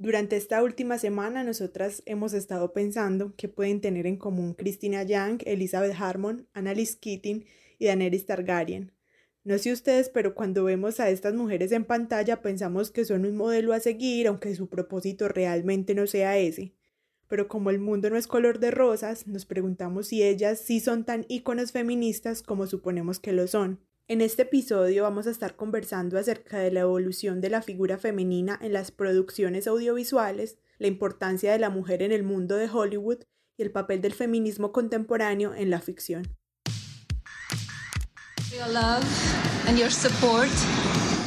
Durante esta última semana nosotras hemos estado pensando qué pueden tener en común Christina Young, Elizabeth Harmon, Annalise Keating y Daenerys Targaryen. No sé ustedes, pero cuando vemos a estas mujeres en pantalla pensamos que son un modelo a seguir, aunque su propósito realmente no sea ese. Pero como el mundo no es color de rosas, nos preguntamos si ellas sí son tan íconos feministas como suponemos que lo son. En este episodio vamos a estar conversando acerca de la evolución de la figura femenina en las producciones audiovisuales, la importancia de la mujer en el mundo de Hollywood y el papel del feminismo contemporáneo en la ficción. Your love and your support.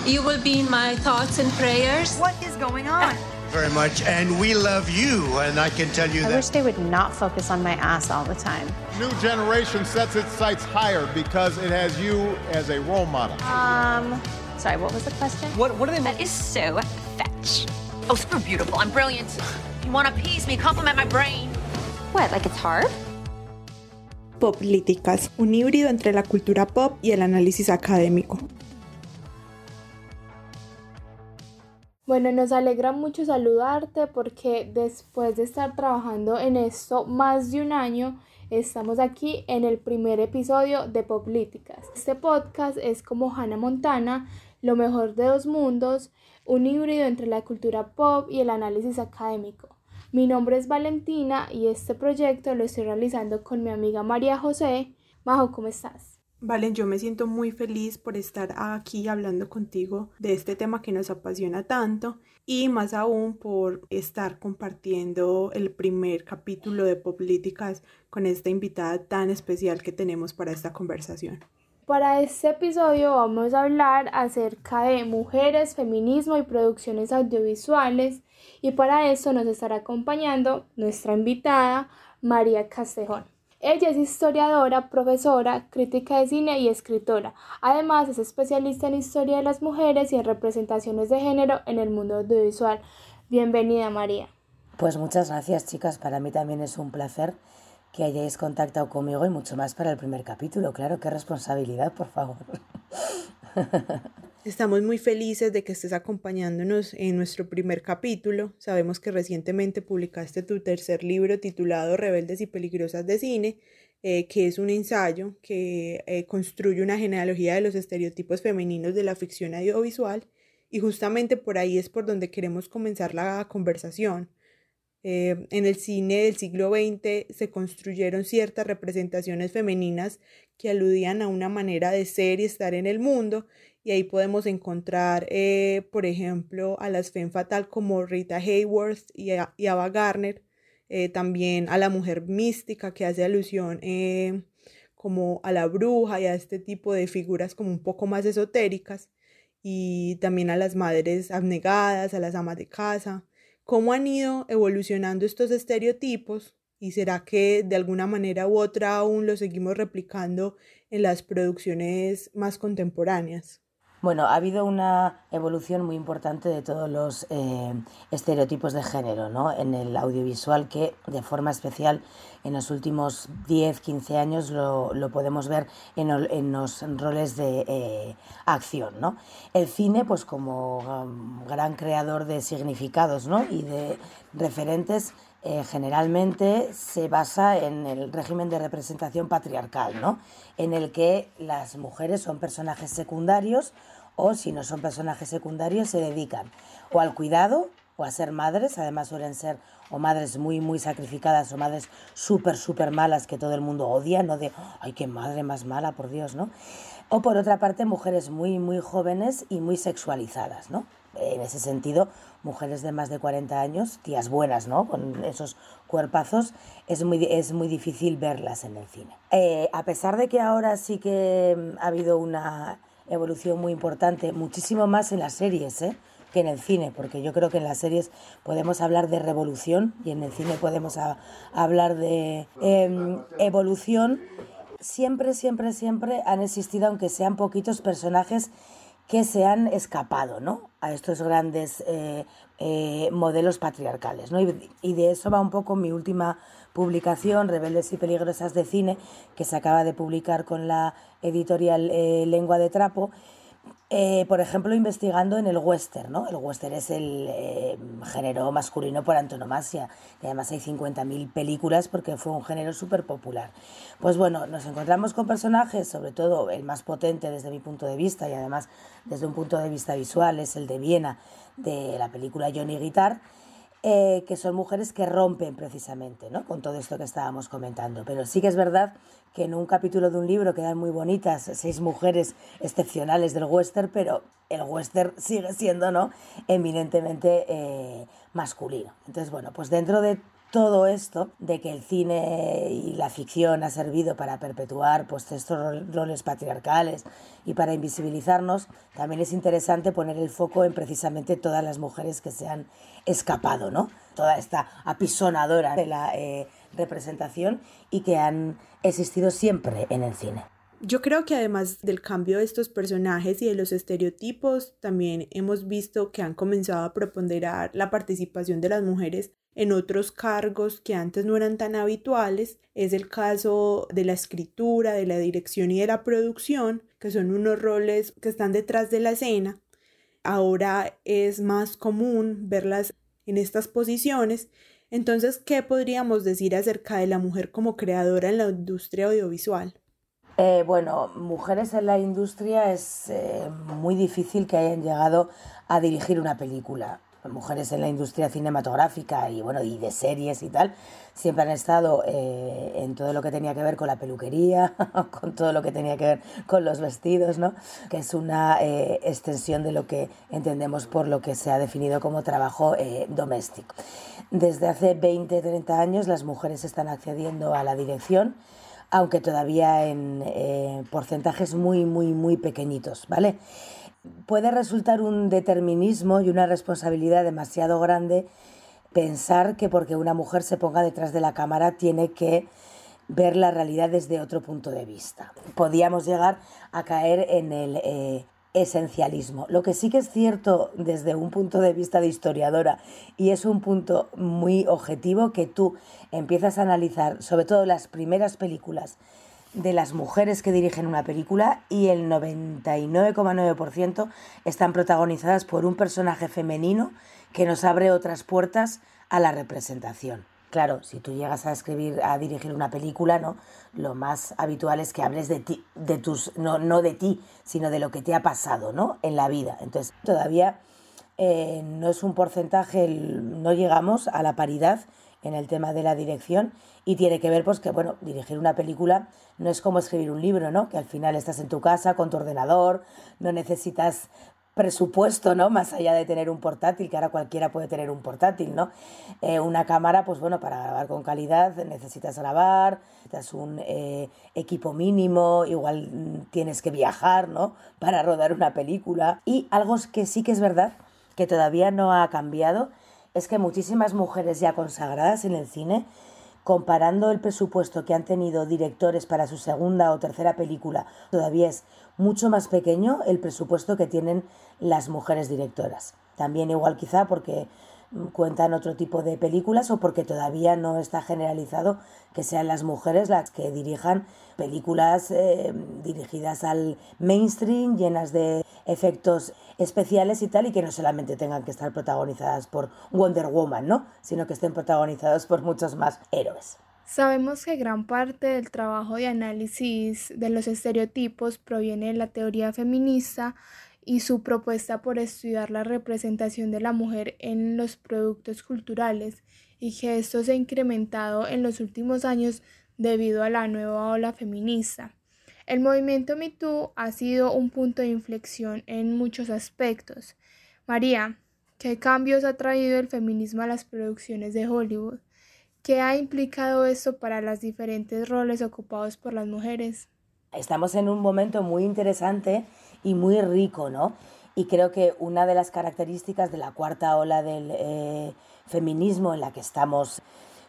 You will be in my thoughts and prayers. What is going on? Very much, and we love you, and I can tell you I that. wish they would not focus on my ass all the time. New generation sets its sights higher because it has you as a role model. Um, sorry, what was the question? What, what are they? That is so fetch. Oh, super beautiful. I'm brilliant. You want to appease me? Compliment my brain. What, like it's hard? Poplíticas, un híbrido entre la cultura pop y el análisis académico. Bueno, nos alegra mucho saludarte porque después de estar trabajando en esto más de un año, estamos aquí en el primer episodio de Poplíticas. Este podcast es como Hannah Montana, lo mejor de dos mundos, un híbrido entre la cultura pop y el análisis académico. Mi nombre es Valentina y este proyecto lo estoy realizando con mi amiga María José. Majo, ¿cómo estás? Valen, yo me siento muy feliz por estar aquí hablando contigo de este tema que nos apasiona tanto y más aún por estar compartiendo el primer capítulo de Políticas con esta invitada tan especial que tenemos para esta conversación. Para este episodio vamos a hablar acerca de mujeres, feminismo y producciones audiovisuales y para eso nos estará acompañando nuestra invitada María Castejón. Ella es historiadora, profesora, crítica de cine y escritora. Además, es especialista en historia de las mujeres y en representaciones de género en el mundo audiovisual. Bienvenida, María. Pues muchas gracias, chicas. Para mí también es un placer que hayáis contactado conmigo y mucho más para el primer capítulo. Claro, qué responsabilidad, por favor. Estamos muy felices de que estés acompañándonos en nuestro primer capítulo. Sabemos que recientemente publicaste tu tercer libro titulado Rebeldes y Peligrosas de Cine, eh, que es un ensayo que eh, construye una genealogía de los estereotipos femeninos de la ficción audiovisual y justamente por ahí es por donde queremos comenzar la conversación. Eh, en el cine del siglo XX se construyeron ciertas representaciones femeninas que aludían a una manera de ser y estar en el mundo y ahí podemos encontrar, eh, por ejemplo, a las femme fatal como Rita Hayworth y, a, y Ava Gardner, eh, también a la mujer mística que hace alusión eh, como a la bruja y a este tipo de figuras como un poco más esotéricas, y también a las madres abnegadas, a las amas de casa, cómo han ido evolucionando estos estereotipos y será que de alguna manera u otra aún lo seguimos replicando en las producciones más contemporáneas. Bueno, ha habido una evolución muy importante de todos los eh, estereotipos de género ¿no? en el audiovisual que de forma especial en los últimos 10, 15 años lo, lo podemos ver en, en, los roles de eh, acción. ¿no? El cine, pues como um, gran creador de significados ¿no? y de referentes, eh, generalmente se basa en el régimen de representación patriarcal, ¿no? en el que las mujeres son personajes secundarios o si no son personajes secundarios se dedican o al cuidado o a ser madres, además suelen ser o madres muy muy sacrificadas o madres súper súper malas que todo el mundo odia, no de, ay, qué madre más mala, por Dios, ¿no? O por otra parte, mujeres muy muy jóvenes y muy sexualizadas, ¿no? En ese sentido, mujeres de más de 40 años, tías buenas, ¿no? Con esos cuerpazos, es muy, es muy difícil verlas en el cine. Eh, a pesar de que ahora sí que ha habido una evolución muy importante, muchísimo más en las series ¿eh? que en el cine, porque yo creo que en las series podemos hablar de revolución y en el cine podemos hablar de eh, evolución. Siempre, siempre, siempre han existido, aunque sean poquitos personajes que se han escapado ¿no? a estos grandes eh, eh, modelos patriarcales. ¿no? Y, de eso va un poco mi última publicación, Rebeldes y Peligrosas de Cine, que se acaba de publicar con la editorial eh, Lengua de Trapo, eh, por ejemplo, investigando en el western, ¿no? El western es el eh, género masculino por antonomasia y además hay 50.000 películas porque fue un género súper popular. Pues bueno, nos encontramos con personajes, sobre todo el más potente desde mi punto de vista y además desde un punto de vista visual es el de Viena de la película Johnny Guitar, eh, que son mujeres que rompen precisamente ¿no? con todo esto que estábamos comentando. Pero sí que es verdad que en un capítulo de un libro quedan muy bonitas seis mujeres excepcionales del western, pero el western sigue siendo ¿no? eminentemente eh, masculino. Entonces, bueno, pues dentro de todo esto de que el cine y la ficción ha servido para perpetuar pues, estos roles patriarcales y para invisibilizarnos, también es interesante poner el foco en precisamente todas las mujeres que se han escapado, ¿no? Toda esta apisonadora de la eh, representación y que han existido siempre en el cine. Yo creo que además del cambio de estos personajes y de los estereotipos, también hemos visto que han comenzado a preponderar la participación de las mujeres en otros cargos que antes no eran tan habituales. Es el caso de la escritura, de la dirección y de la producción, que son unos roles que están detrás de la escena. Ahora es más común verlas en estas posiciones. Entonces, ¿qué podríamos decir acerca de la mujer como creadora en la industria audiovisual? Eh, bueno, mujeres en la industria es eh, muy difícil que hayan llegado a dirigir una película. Mujeres en la industria cinematográfica y bueno y de series y tal siempre han estado eh, en todo lo que tenía que ver con la peluquería, con todo lo que tenía que ver con los vestidos, ¿no? que es una extensión de lo que entendemos por lo que se ha definido como trabajo doméstico. Desde hace 20, 30 años las mujeres están accediendo a la dirección aunque todavía en eh, porcentajes muy, muy, muy pequeñitos, ¿vale? Puede resultar un determinismo y una responsabilidad demasiado grande pensar que porque una mujer se ponga detrás de la cámara tiene que ver la realidad desde otro punto de vista. Podíamos llegar a caer en el eh, esencialismo. Lo que sí que es cierto desde un punto de vista de historiadora y es un punto muy objetivo que tú empiezas a analizar sobre todo las primeras películas de las mujeres que dirigen una película y el 99,9% están protagonizadas por un personaje femenino que nos abre otras puertas a la representación. Claro, si tú llegas a escribir, a dirigir una película, ¿no? Lo más habitual es que hables de ti, de tus, no, no de ti, sino de lo que te ha pasado, ¿no? En la vida. Entonces, todavía eh, no es un porcentaje, no llegamos a la paridad en el tema de la dirección y tiene que ver pues que bueno, dirigir una película no es como escribir un libro, ¿no? Que al final estás en tu casa con tu ordenador, no necesitas presupuesto, ¿no? Más allá de tener un portátil, que ahora cualquiera puede tener un portátil, ¿no? Eh, una cámara, pues bueno, para grabar con calidad necesitas grabar, necesitas un eh, equipo mínimo, igual mm, tienes que viajar, ¿no? Para rodar una película. Y algo que sí que es verdad, que todavía no ha cambiado, es que muchísimas mujeres ya consagradas en el cine comparando el presupuesto que han tenido directores para su segunda o tercera película, todavía es mucho más pequeño el presupuesto que tienen las mujeres directoras. También igual quizá porque cuentan otro tipo de películas o porque todavía no está generalizado que sean las mujeres las que dirijan películas eh, dirigidas al mainstream, llenas de efectos especiales y tal, y que no solamente tengan que estar protagonizadas por Wonder Woman, ¿no? Sino que estén protagonizadas por muchos más héroes. Sabemos que gran parte del trabajo de análisis de los estereotipos proviene de la teoría feminista y su propuesta por estudiar la representación de la mujer en los productos culturales y que esto se ha incrementado en los últimos años debido a la nueva ola feminista. El movimiento MeToo ha sido un punto de inflexión en muchos aspectos. María, ¿qué cambios ha traído el feminismo a las producciones de Hollywood? ¿Qué ha implicado esto para los diferentes roles ocupados por las mujeres? Estamos en un momento muy interesante y muy rico, ¿no? Y creo que una de las características de la cuarta ola del eh, feminismo en la que estamos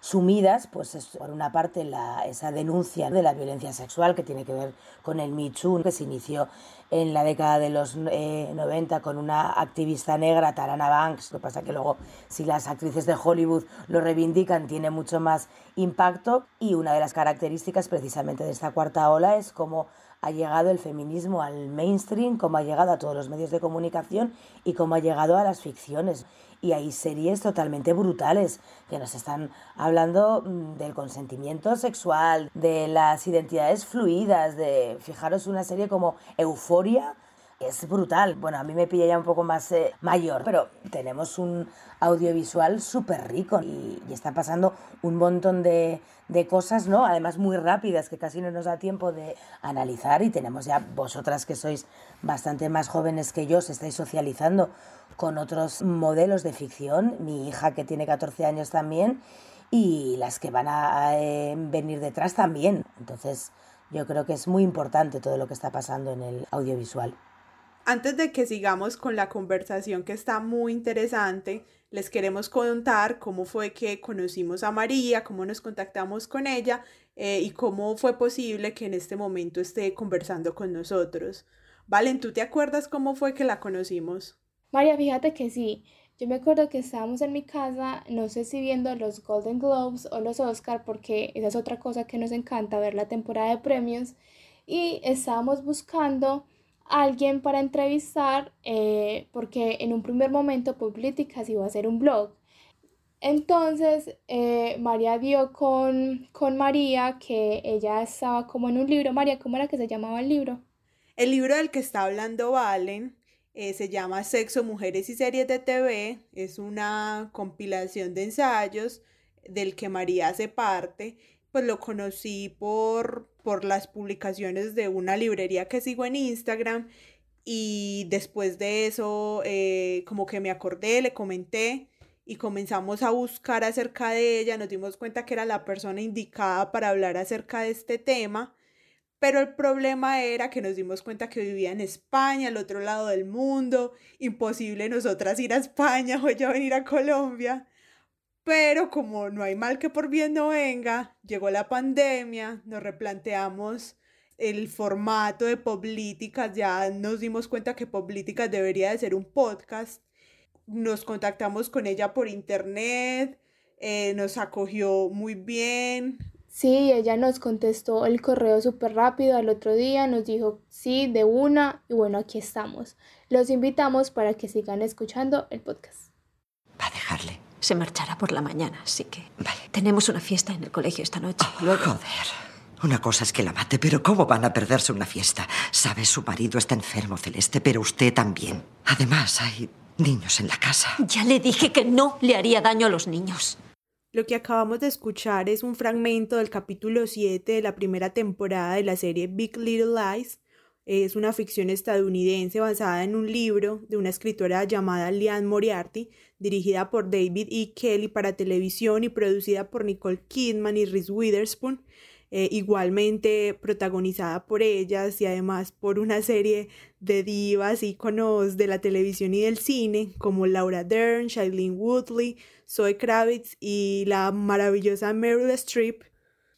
sumidas, pues es por una parte la, esa denuncia de la violencia sexual que tiene que ver con el Me Too, que se inició en la década de los 90 eh, con una activista negra, Tarana Banks, lo que pasa que luego si las actrices de Hollywood lo reivindican tiene mucho más impacto. Y una de las características precisamente de esta cuarta ola es cómo ha llegado el feminismo al mainstream, cómo ha llegado a todos los medios de comunicación y cómo ha llegado a las ficciones. Y hay series totalmente brutales que nos están hablando mm, del consentimiento sexual, de las identidades fluidas, de, fijaros, una serie como Euforia, es brutal. Bueno, a mí me pilla ya un poco más eh, mayor, pero tenemos un audiovisual súper rico y, está pasando un montón de, de, cosas, ¿no? Además muy rápidas que casi no nos da tiempo de analizar y tenemos ya vosotras que sois bastante más jóvenes que yo, os estáis socializando con otros modelos de ficción, mi hija que tiene 14 años también y las que van a, eh, venir detrás también. Entonces yo creo que es muy importante todo lo que está pasando en el audiovisual. Antes de que sigamos con la conversación que está muy interesante, les queremos contar cómo fue que conocimos a María, cómo nos contactamos con ella eh, y cómo fue posible que en este momento esté conversando con nosotros. Valen, ¿tú te acuerdas cómo fue que la conocimos? María, fíjate que sí. Yo me acuerdo que estábamos en mi casa, no sé si viendo los Golden Globes o los Oscar, porque esa es otra cosa que nos encanta, ver la temporada de premios, y estábamos buscando alguien para entrevistar eh, porque en un primer momento Políticas iba a hacer un blog. Entonces eh, María dio con, con María que ella estaba como en un libro. María, ¿cómo era que se llamaba el libro? El libro del que está hablando Valen eh, se llama Sexo, Mujeres y Series de TV. Es una compilación de ensayos del que María hace parte. Pues lo conocí por, por las publicaciones de una librería que sigo en Instagram y después de eso eh, como que me acordé, le comenté y comenzamos a buscar acerca de ella, nos dimos cuenta que era la persona indicada para hablar acerca de este tema, pero el problema era que nos dimos cuenta que vivía en España, al otro lado del mundo, imposible nosotras ir a España o ella venir a Colombia. Pero como no hay mal que por bien no venga, llegó la pandemia, nos replanteamos el formato de Políticas, ya nos dimos cuenta que Políticas debería de ser un podcast. Nos contactamos con ella por internet, eh, nos acogió muy bien. Sí, ella nos contestó el correo súper rápido al otro día, nos dijo sí, de una, y bueno, aquí estamos. Los invitamos para que sigan escuchando el podcast. Va a dejarle se marchará por la mañana, así que... Vale. Tenemos una fiesta en el colegio esta noche. Oh, Joder. Una cosa es que la mate, pero ¿cómo van a perderse una fiesta? Sabes, su marido está enfermo, Celeste, pero usted también. Además, hay niños en la casa. Ya le dije que no le haría daño a los niños. Lo que acabamos de escuchar es un fragmento del capítulo 7 de la primera temporada de la serie Big Little Lies, es una ficción estadounidense basada en un libro de una escritora llamada Liane Moriarty, dirigida por David E. Kelly para televisión y producida por Nicole Kidman y Reese Witherspoon, eh, igualmente protagonizada por ellas y además por una serie de divas íconos de la televisión y del cine como Laura Dern, Shailene Woodley, Zoe Kravitz y la maravillosa Meryl Streep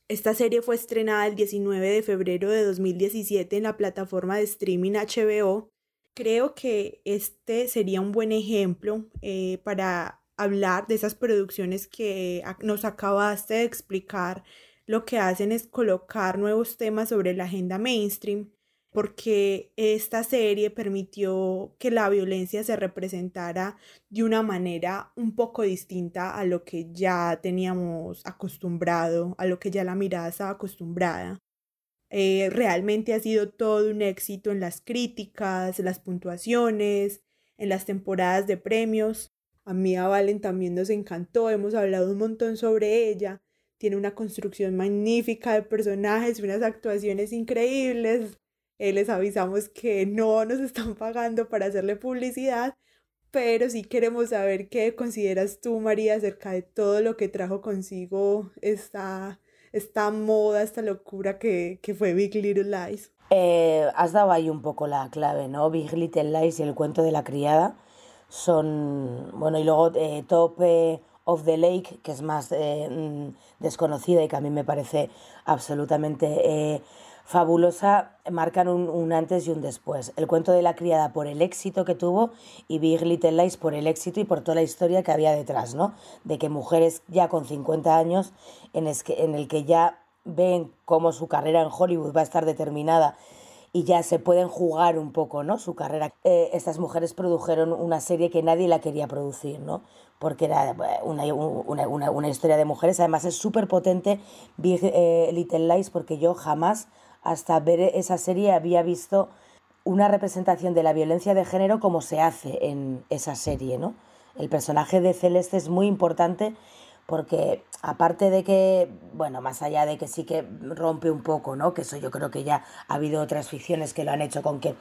esta serie fue estrenada el 19 de febrero de 2017 en la plataforma de streaming HBO. Creo que este sería un buen ejemplo eh, para hablar de esas producciones que nos acabaste de explicar. Lo que hacen es colocar nuevos temas sobre la agenda mainstream porque esta serie permitió que la violencia se representara de una manera un poco distinta a lo que ya teníamos acostumbrado, a lo que ya la mirada estaba acostumbrada. Eh, realmente ha sido todo un éxito en las críticas, las puntuaciones, en las temporadas de premios. A mí a Valen también nos encantó, hemos hablado un montón sobre ella. Tiene una construcción magnífica de personajes, unas actuaciones increíbles. Eh, les avisamos que no nos están pagando para hacerle publicidad, pero sí queremos saber qué consideras tú, María, acerca de todo lo que trajo consigo esta, esta moda, esta locura que, que fue Big Little Lies. Eh, has dado ahí un poco la clave, ¿no? Big Little Lies y el cuento de la criada son, bueno, y luego eh, Top of the Lake, que es más mm, desconocida y que a mí me parece absolutamente fabulosa marcan un, antes y un después. El cuento de la criada por el éxito que tuvo y Big Little Lies por el éxito y por toda la historia que había detrás, ¿no? De que mujeres ya con 50 años en, en el que ya ven cómo su carrera en Hollywood va a estar determinada y ya se pueden jugar un poco, ¿no? Su carrera. Eh, estas mujeres produjeron una serie que nadie la quería producir, ¿no? Porque era eh, una, una, una, historia de mujeres. Además es súper potente eh, Little Lies porque yo jamás hasta ver esa serie había visto una representación de la violencia de género como se hace en esa serie, ¿no? El personaje de Celeste es muy importante porque aparte de que, bueno, más allá de que sí que rompe un poco, ¿no? Que eso yo creo que ya ha habido otras ficciones que lo han hecho con que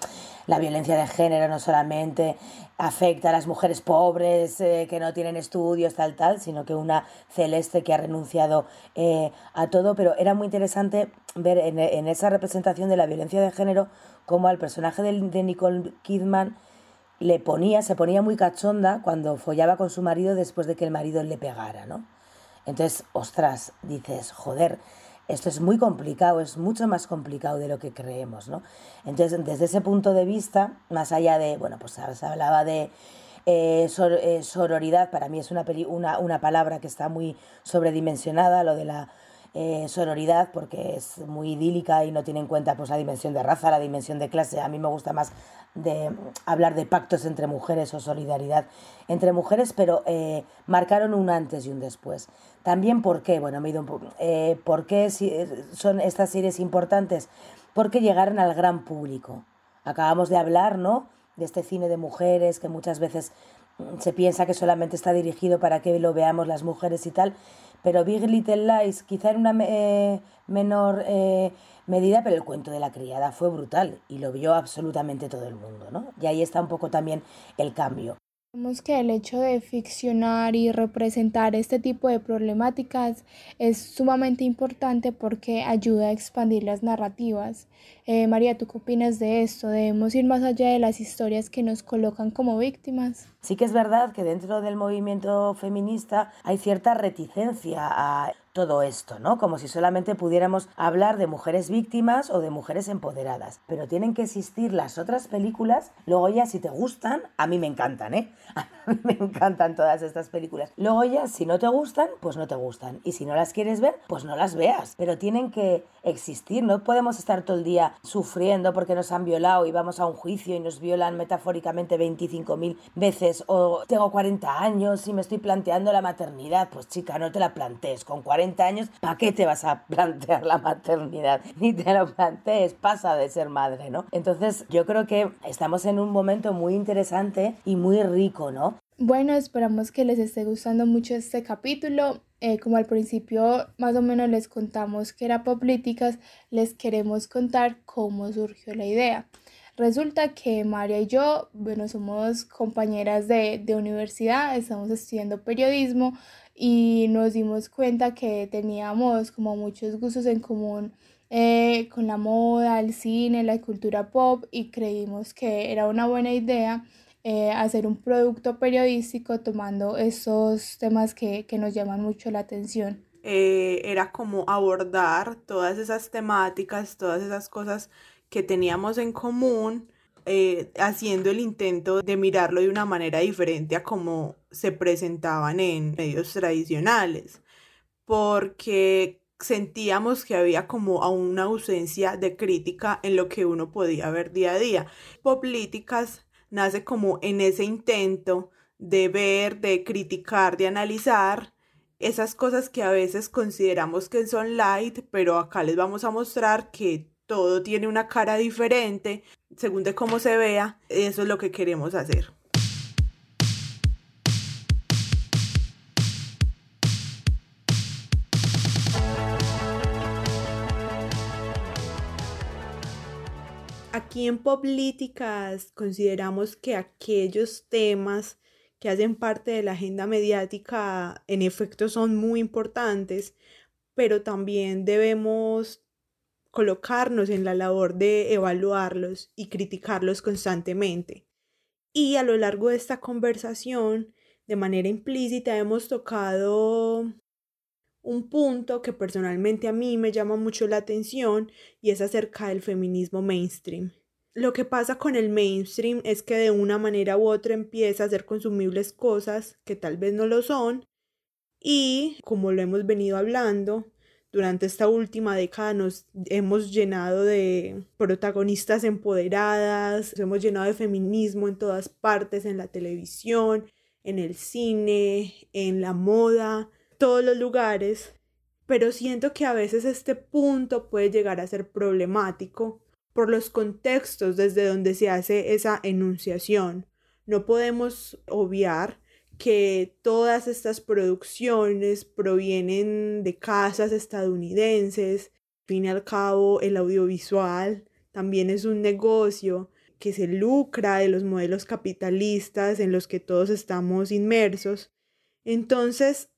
la violencia de género no solamente afecta a las mujeres pobres eh, que no tienen estudios, tal, tal, sino que una celeste que ha renunciado eh, a todo, pero era muy interesante ver en, en, esa representación de la violencia de género cómo al personaje de, de Nicole Kidman le ponía, se ponía muy cachonda cuando follaba con su marido después de que el marido le pegara, ¿no? Entonces, ostras, dices, joder, esto es muy complicado, es mucho más complicado de lo que creemos, ¿no? Entonces, desde ese punto de vista, más allá de, bueno, pues se hablaba de eh, eh, sororidad, para mí es una, una, una palabra que está muy sobredimensionada, lo de la eh, sonoridad porque es muy idílica y no tiene en cuenta pues, la dimensión de raza, la dimensión de clase. A mí me gusta más de hablar de pactos entre mujeres o solidaridad entre mujeres, pero eh, marcaron un antes y un después. También por qué, bueno, me he ido un poco, eh, ¿por qué son estas series importantes? Porque llegaron al gran público. Acabamos de hablar, ¿no? De este cine de mujeres que muchas veces mm, se piensa que solamente está dirigido para que lo veamos las mujeres y tal, pero Big Little Lies quizá en una eh, menor eh, medida, pero el cuento de la criada fue brutal y lo vio absolutamente todo el mundo, ¿no? Y ahí está un poco también el cambio. Vemos que el hecho de ficcionar y representar este tipo de problemáticas es sumamente importante porque ayuda a expandir las narrativas. Eh, María, ¿tú qué opinas de esto? ¿Debemos ir más allá de las historias que nos colocan como víctimas? Sí que es verdad que dentro del movimiento feminista hay cierta reticencia a todo esto, ¿no? Como si solamente pudiéramos hablar de mujeres víctimas o de mujeres empoderadas. Pero tienen que existir las otras películas, luego ya si te gustan, a mí me encantan, ¿eh? Me encantan todas estas películas. Luego ya si no te gustan, pues no te gustan. Y si no las quieres ver, pues no las veas. Pero tienen que existir, no podemos estar todo el día sufriendo porque nos han violado y vamos a un juicio y nos violan metafóricamente 25.000 veces o tengo 40 años y me estoy planteando la maternidad. Pues chica, no te la plantees. Con 40 años, ¿para qué te vas a plantear la maternidad? Ni te lo plantees, pasa de ser madre, ¿no? Entonces yo creo que estamos en un momento muy interesante y muy rico, ¿no? Bueno, esperamos que les esté gustando mucho este capítulo. Eh, como al principio más o menos les contamos que era Políticas, les queremos contar cómo surgió la idea. Resulta que María y yo, bueno, somos compañeras de, de universidad, estamos estudiando periodismo y nos dimos cuenta que teníamos como muchos gustos en común eh, con la moda, el cine, la cultura pop y creímos que era una buena idea eh, hacer un producto periodístico tomando esos temas que, que nos llaman mucho la atención. Eh, era como abordar todas esas temáticas, todas esas cosas que teníamos en común, eh, haciendo el intento de mirarlo de una manera diferente a como se presentaban en medios tradicionales, porque sentíamos que había como una ausencia de crítica en lo que uno podía ver día a día. Políticas nace como en ese intento de ver, de criticar, de analizar esas cosas que a veces consideramos que son light, pero acá les vamos a mostrar que todo tiene una cara diferente según de cómo se vea. Eso es lo que queremos hacer. Aquí en Políticas consideramos que aquellos temas que hacen parte de la agenda mediática en efecto son muy importantes, pero también debemos colocarnos en la labor de evaluarlos y criticarlos constantemente. Y a lo largo de esta conversación, de manera implícita, hemos tocado un punto que personalmente a mí me llama mucho la atención y es acerca del feminismo mainstream. Lo que pasa con el mainstream es que de una manera u otra empieza a ser consumibles cosas que tal vez no lo son y, como lo hemos venido hablando, durante esta última década nos hemos llenado de protagonistas empoderadas, hemos llenado de feminismo en todas partes, en la televisión, en el cine, en la moda, todos los lugares, pero siento que a veces este punto puede llegar a ser problemático por los contextos desde donde se hace esa enunciación. No podemos obviar que todas estas producciones provienen de casas estadounidenses. Al fin y al cabo, el audiovisual también es un negocio que se lucra de los modelos capitalistas en los que todos estamos inmersos. Entonces,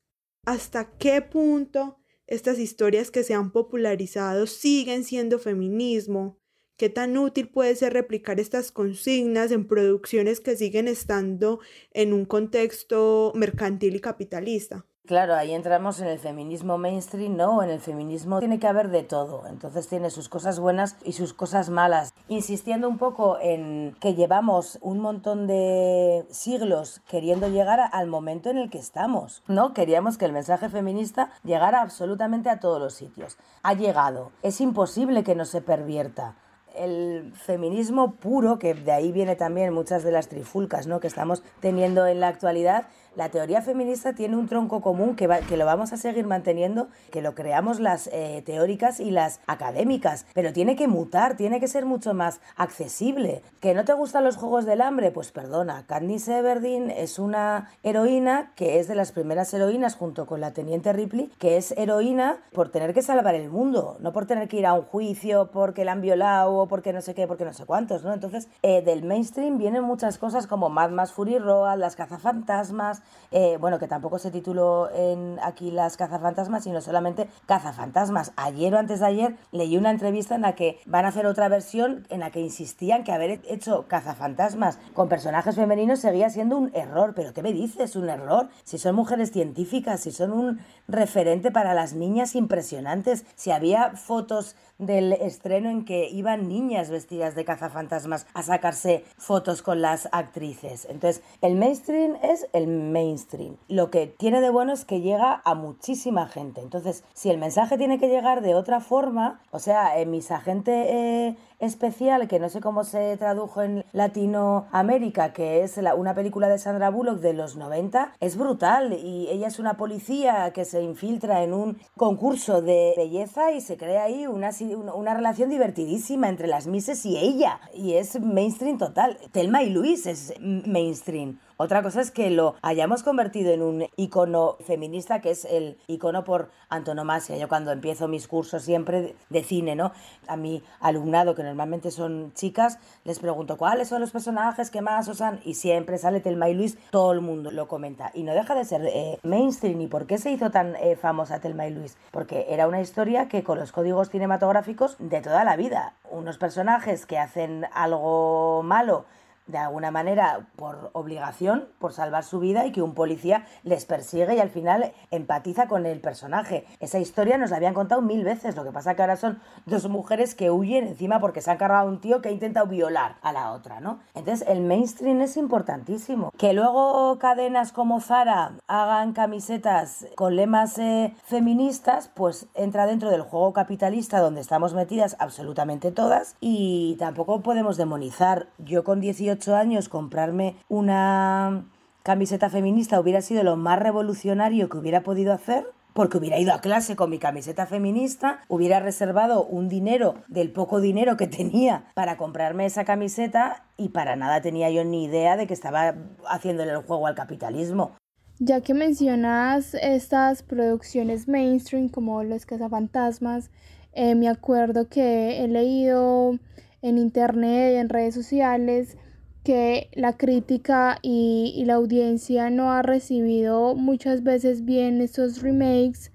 ¿hasta qué punto estas historias que se han popularizado siguen siendo feminismo? ¿Qué tan útil puede ser replicar estas consignas en producciones que siguen estando en un contexto mercantil y capitalista? Claro, ahí entramos en el feminismo mainstream, ¿no? En el feminismo tiene que haber de todo, entonces tiene sus cosas buenas y sus cosas malas. Insistiendo un poco en que llevamos un montón de siglos queriendo llegar al momento en el que estamos, ¿no? Queríamos que el mensaje feminista llegara absolutamente a todos los sitios. Ha llegado, es imposible que no se pervierta el feminismo puro, que de ahí viene también muchas de las trifulcas ¿no? que estamos teniendo en la actualidad, la teoría feminista tiene un tronco común que, lo vamos a seguir manteniendo, que lo creamos las eh, teóricas y las académicas, pero tiene que mutar, tiene que ser mucho más accesible. ¿Que no te gustan los Juegos del Hambre? Pues perdona, Candice Everdeen es una heroína que es de las primeras heroínas junto con la Teniente Ripley, que es heroína por tener que salvar el mundo, no por tener que ir a un juicio porque la han violado o porque no sé qué, porque no sé cuántos, ¿no? Entonces, eh, del mainstream vienen muchas cosas como Mad Max Fury Road, las cazafantasmas, eh, bueno, que tampoco se tituló en aquí las cazafantasmas, sino solamente cazafantasmas. Ayer o antes de ayer leí una entrevista en la que van a hacer otra versión en la que insistían que haber hecho cazafantasmas con personajes femeninos seguía siendo un error. ¿Pero qué me dices? ¿Un error? Si son mujeres científicas, si son un referente para las niñas impresionantes, si había fotos del estreno en que iban niñas vestidas de cazafantasmas a sacarse fotos con las actrices. Entonces, el mainstream es el mainstream. Lo que tiene de bueno es que llega a muchísima gente. Entonces, si el mensaje tiene que llegar de otra forma, o sea, en mis eh, especial, que no sé cómo se tradujo en Latinoamérica, que es una película de Sandra Bullock de los 90, es brutal. Y ella es una policía que se infiltra en un concurso de belleza y se crea ahí una, una relación divertidísima entre las Misses y ella. Y es mainstream total. Telma y Luis es mainstream. Otra cosa es que lo hayamos convertido en un icono feminista, que es el icono por antonomasia. Yo cuando empiezo mis cursos siempre de cine, ¿no? A mi alumnado, que normalmente son chicas, les pregunto cuáles son los personajes que más usan y siempre sale Telma y Luis, todo el mundo lo comenta. Y no deja de ser eh, mainstream. ¿Y por qué se hizo tan eh, famosa Telma y Luis? Porque era una historia que con los códigos cinematográficos de toda la vida. Unos personajes que hacen algo malo de alguna manera por obligación, por salvar su vida y que un policía les persigue y al final empatiza con el personaje. Esa historia nos la habían contado mil veces, lo que pasa que ahora son dos mujeres que huyen encima porque se han cargado a un tío que ha intentado violar a la otra, ¿no? Entonces el mainstream es importantísimo. Que luego cadenas como Zara hagan camisetas con lemas eh, feministas, pues entra dentro del juego capitalista donde estamos metidas absolutamente todas y tampoco podemos demonizar. Yo con 18 años comprarme una camiseta feminista hubiera sido lo más revolucionario que hubiera podido hacer porque hubiera ido a clase con mi camiseta feminista, hubiera reservado un dinero del poco dinero que tenía para comprarme esa camiseta y para nada tenía yo ni idea de que estaba haciéndole el juego al capitalismo. Ya que mencionas estas producciones mainstream como Los Cazafantasmas, eh, me acuerdo que he leído en internet en redes sociales que la crítica y, la audiencia no ha recibido muchas veces bien estos remakes,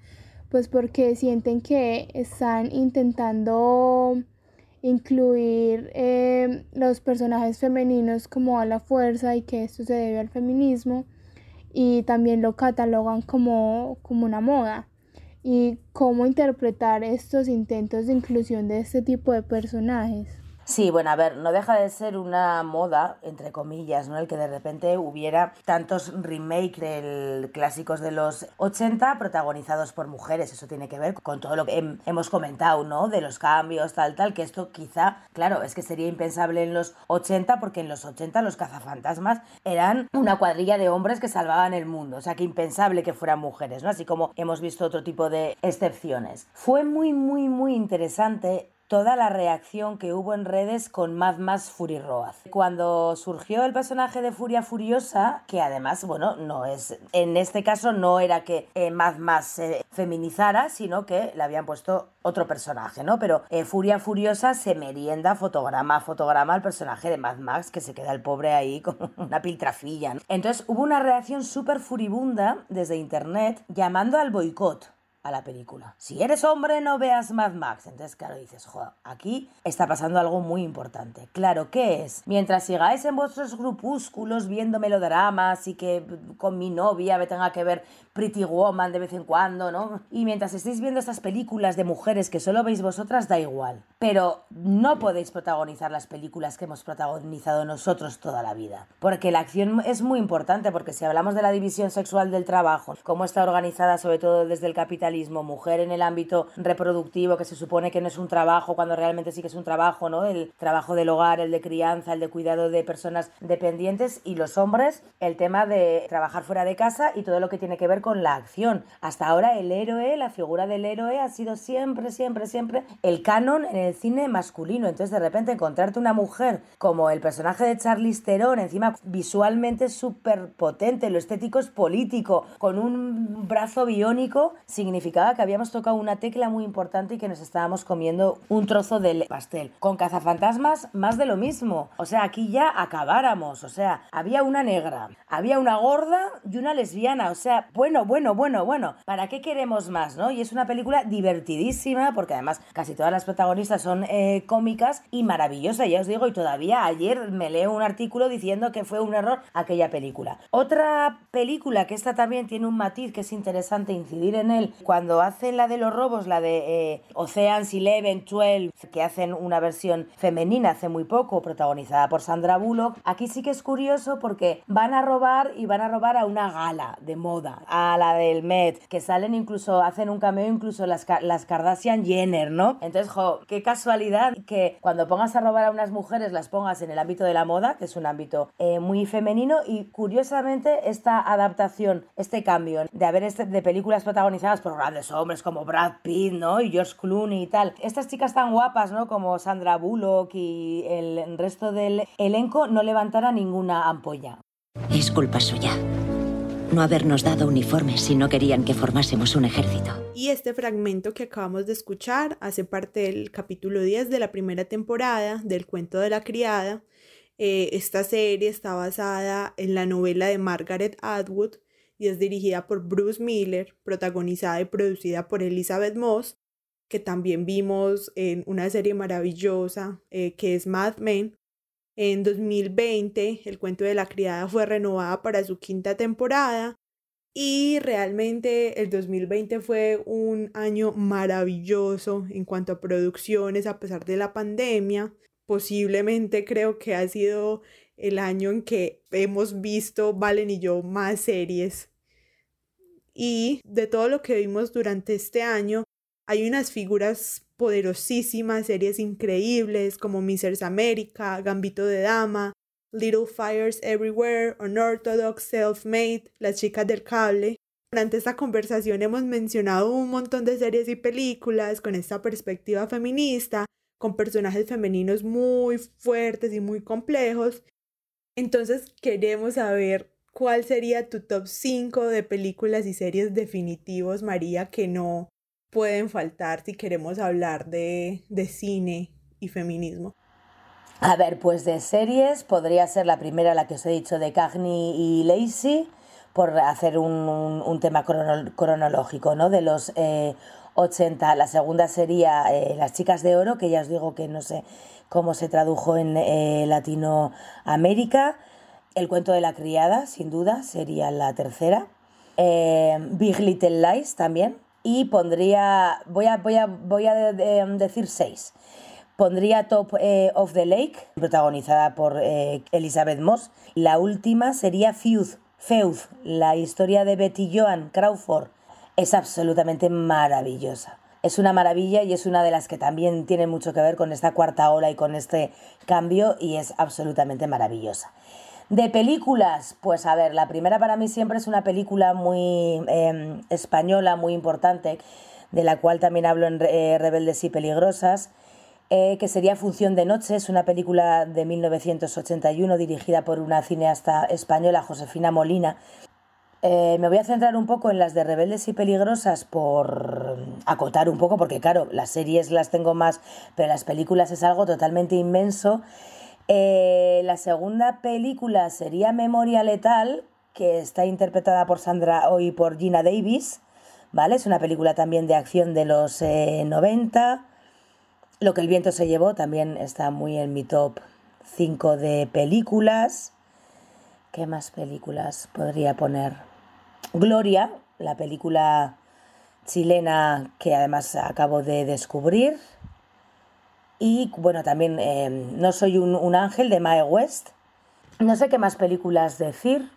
pues porque sienten que están intentando incluir eh, los personajes femeninos como a la fuerza y que esto se debe al feminismo y también lo catalogan como, como una moda y cómo interpretar estos intentos de inclusión de este tipo de personajes. Sí, bueno, a ver, no deja de ser una moda, entre comillas, ¿no? El que de repente hubiera tantos remakes de clásicos de los 80 protagonizados por mujeres. Eso tiene que ver con todo lo que hemos comentado, ¿no? De los cambios, tal, tal, que esto quizá, claro, es que sería impensable en los 80 porque en los 80 los cazafantasmas eran una cuadrilla de hombres que salvaban el mundo. O sea, que impensable que fueran mujeres, ¿no? Así como hemos visto otro tipo de excepciones. Fue muy, muy, muy interesante toda la reacción que hubo en redes con Mad Max Fury Road. Cuando surgió el personaje de Furia Furiosa, que además, bueno, no es, en este caso no era que eh, Mad Max se feminizara, sino que le habían puesto otro personaje, ¿no? Pero eh, Furia Furiosa se merienda fotograma a fotograma al personaje de Mad Max, que se queda el pobre ahí con una piltrafilla. Entonces hubo una reacción súper furibunda desde internet llamando al boicot a la película. Si eres hombre, no veas Mad Max. Entonces, claro, dices, joder, aquí está pasando algo muy importante. Claro, ¿qué es? Mientras sigáis en vuestros grupúsculos viendo melodramas y que con mi novia me tenga que ver Pretty Woman de vez en cuando, ¿no? Y mientras estéis viendo estas películas de mujeres que solo veis vosotras, da igual. Pero no podéis protagonizar las películas que hemos protagonizado nosotros toda la vida. Porque la acción es muy importante, porque si hablamos de la división sexual del trabajo, cómo está organizada sobre todo desde el capital mujer en el ámbito reproductivo, que se supone que no es un trabajo cuando realmente sí que es un trabajo, ¿no? El trabajo del hogar, el de crianza, el de cuidado de personas dependientes y los hombres, el tema de trabajar fuera de casa y todo lo que tiene que ver con la acción. Hasta ahora el héroe, la figura del héroe ha sido siempre, siempre, siempre el canon en el cine masculino. Entonces de repente encontrarte una mujer como el personaje de Charlize Theron, encima visualmente súper potente, lo estético es político, con un brazo biónico, significa que habíamos tocado una tecla muy importante y que nos estábamos comiendo un trozo del pastel. Con cazafantasmas, más de lo mismo. O sea, aquí ya acabáramos. O sea, había una negra, había una gorda y una lesbiana. O sea, bueno, bueno, bueno, bueno. ¿Para qué queremos más, no? Y es una película divertidísima porque además casi todas las protagonistas son eh, cómicas y maravillosa, ya os digo. Y todavía ayer me leo un artículo diciendo que fue un error aquella película. Otra película que esta también tiene un matiz que es interesante incidir en él cuando hacen la de los robos, la de eh, Oceans Eleven, 12, que hacen una versión femenina hace muy poco, protagonizada por Sandra Bullock, aquí sí que es curioso porque van a robar y van a robar a una gala de moda, a la del Met, que salen incluso, hacen un cameo incluso las, las Kardashian Jenner, ¿no? Entonces, jo, qué casualidad que cuando pongas a robar a unas mujeres las pongas en el ámbito de la moda, que es un ámbito eh, muy femenino, y curiosamente esta adaptación, este cambio de haber este, de películas protagonizadas por grandes hombres como Brad Pitt, ¿no? Y George Clooney y tal. Estas chicas tan guapas, ¿no? Como Sandra Bullock y el resto del elenco no levantara ninguna ampolla. Es culpa suya. No habernos dado uniformes si no querían que formásemos un ejército. Y este fragmento que acabamos de escuchar hace parte del capítulo 10 de la primera temporada del cuento de la criada. Eh, esta serie está basada en la novela de Margaret Atwood y es dirigida por Bruce Miller, protagonizada y producida por Elizabeth Moss, que también vimos en una serie maravillosa eh, que es Mad Men. En 2020, el cuento de la criada fue renovada para su quinta temporada y realmente el 2020 fue un año maravilloso en cuanto a producciones a pesar de la pandemia. Posiblemente creo que ha sido el año en que hemos visto, Valen y yo, más series y de todo lo que vimos durante este año, hay unas figuras poderosísimas, series increíbles como Mrs. America, Gambito de Dama, Little Fires Everywhere, Unorthodox, Self-Made, Las chicas del cable. Durante esta conversación hemos mencionado un montón de series y películas con esta perspectiva feminista, con personajes femeninos muy fuertes y muy complejos. Entonces queremos saber ¿cuál sería tu top 5 de películas y series definitivos, María, que no pueden faltar si queremos hablar de, cine y feminismo? A ver, pues de series podría ser la primera, la que os he dicho, de Cagney y Lacey, por hacer un, tema cronológico, ¿no? De los 80. Eh, la segunda sería eh, Las chicas de oro, que ya os digo que no sé cómo se tradujo en eh, Latinoamérica. El cuento de la criada, sin duda, sería la tercera. Eh, Big Little Lies también. Y pondría, voy a, voy a, voy a decir seis. Pondría Top eh, of the Lake, protagonizada por eh, Elizabeth Moss. La última sería Feud, Feud, la historia de Betty Joan Crawford. Es absolutamente maravillosa. Es una maravilla y es una de las que también tiene mucho que ver con esta cuarta ola y con este cambio y es absolutamente maravillosa. De películas, pues a ver, la primera para mí siempre es una película muy em, española, muy importante, de la cual también hablo en eh, Rebeldes y Peligrosas, eh, que sería Función de Noche, es una película de 1981 dirigida por una cineasta española, Josefina Molina. Eh, me voy a centrar un poco en las de Rebeldes y Peligrosas por acotar un poco, porque claro, las series las tengo más, pero las películas es algo totalmente inmenso. Eh, la segunda película sería Memoria Letal, que está interpretada por Sandra hoy por Gina Davis, ¿vale? Es una película también de acción de los 90. Lo que el viento se llevó también está muy en mi top 5 de películas. ¿Qué más películas podría poner? Gloria, la película chilena que además acabo de descubrir. Y bueno, también eh, No soy un, ángel de Mae West. No sé qué más películas decir.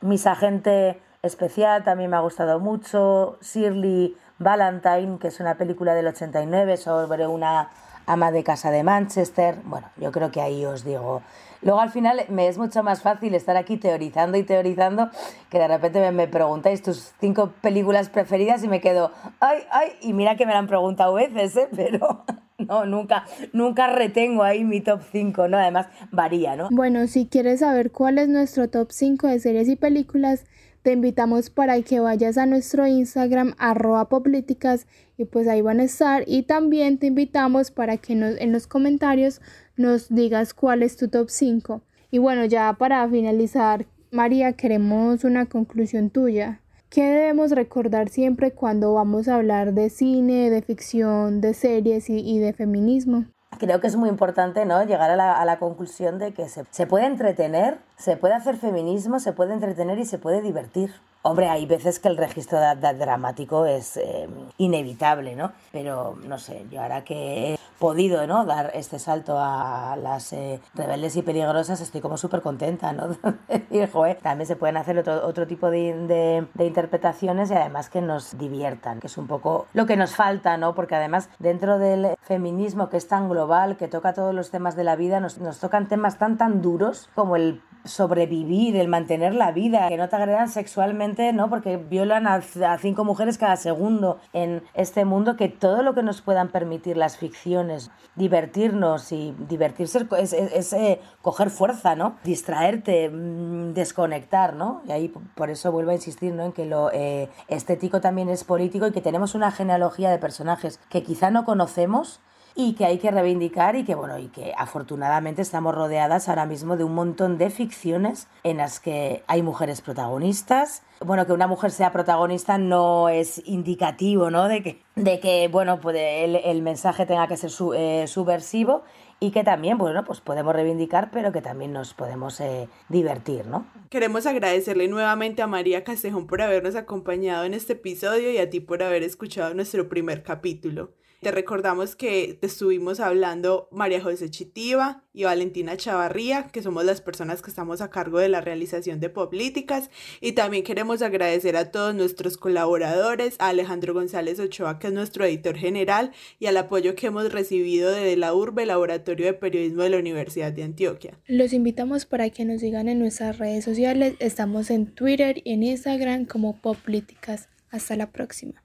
Mis agente especial también me ha gustado mucho. Shirley Valentine, que es una película del 89 sobre una ama de casa de Manchester. Bueno, yo creo que ahí os digo. Luego al final me es mucho más fácil estar aquí teorizando y teorizando que de repente me, me preguntáis tus cinco películas preferidas y me quedo, ay, ay, y mira que me la han preguntado veces, ¿eh? pero no, nunca, nunca retengo ahí mi top 5, ¿no? Además varía, ¿no? Bueno, si quieres saber cuál es nuestro top 5 de series y películas, te invitamos para que vayas a nuestro Instagram arroba poplíticas y pues ahí van a estar y también te invitamos para que nos, en los comentarios nos digas cuál es tu top 5. Y bueno, ya para finalizar, María, queremos una conclusión tuya. ¿Qué debemos recordar siempre cuando vamos a hablar de cine, de ficción, de series y, y de feminismo? creo que es muy importante ¿no? llegar a la, a la conclusión de que se, se, puede entretener, se puede hacer feminismo, se puede entretener y se puede divertir. Hombre, hay veces que el registro dramático es eh, inevitable, ¿no? Pero no sé, yo ahora que he podido ¿no? dar este salto a las eh, rebeldes y peligrosas, estoy como súper contenta, ¿no? y, joder, también se pueden hacer otro, otro tipo de, de, de, interpretaciones y además que nos diviertan, que es un poco lo que nos falta, ¿no? Porque además dentro del feminismo que es tan global, que toca todos los temas de la vida, nos, nos tocan temas tan tan duros como el sobrevivir, el mantener la vida, que no te agredan sexualmente, ¿no? Porque violan a, cinco mujeres cada segundo en este mundo, que todo lo que nos puedan permitir las ficciones, divertirnos y divertirse es, eh, coger fuerza, ¿no? Distraerte, mmm, desconectar, ¿no? Y ahí por eso vuelvo a insistir, ¿no? En que lo eh, estético también es político y que tenemos una genealogía de personajes que quizá no conocemos, y que hay que reivindicar y que bueno y que afortunadamente estamos rodeadas ahora mismo de un montón de ficciones en las que hay mujeres protagonistas bueno que una mujer sea protagonista no es indicativo no de que de que bueno pues el, mensaje tenga que ser eh, subversivo y que también, bueno, pues podemos reivindicar, pero que también nos podemos eh, divertir, ¿no? Queremos agradecerle nuevamente a María Castejón por habernos acompañado en este episodio y a ti por haber escuchado nuestro primer capítulo. Te recordamos que te estuvimos hablando María José Chitiva y Valentina Chavarría, que somos las personas que estamos a cargo de la realización de Políticas. Y también queremos agradecer a todos nuestros colaboradores, a Alejandro González Ochoa, que es nuestro editor general, y al apoyo que hemos recibido desde la URBE, Laboratorio de Periodismo de la Universidad de Antioquia. Los invitamos para que nos sigan en nuestras redes sociales. Estamos en Twitter y en Instagram como Políticas. Hasta la próxima.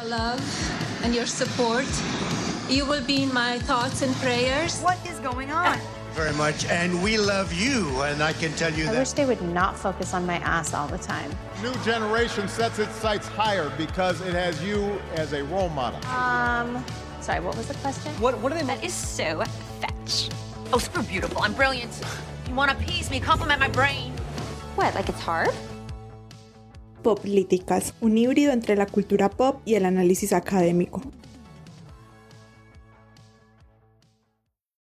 Your love and your support. You will be in my thoughts and prayers. What is going on? Very much, and we love you, and I can tell you I that. wish they would not focus on my ass all the time. New generation sets its sights higher because it has you as a role model. Um, sorry, what was the question? What, what are they? Mean? That is so fetch. Oh, super beautiful. I'm brilliant. You want to appease me, compliment my brain. What, like it's hard? Poplíticas, un híbrido entre la cultura pop y el análisis académico.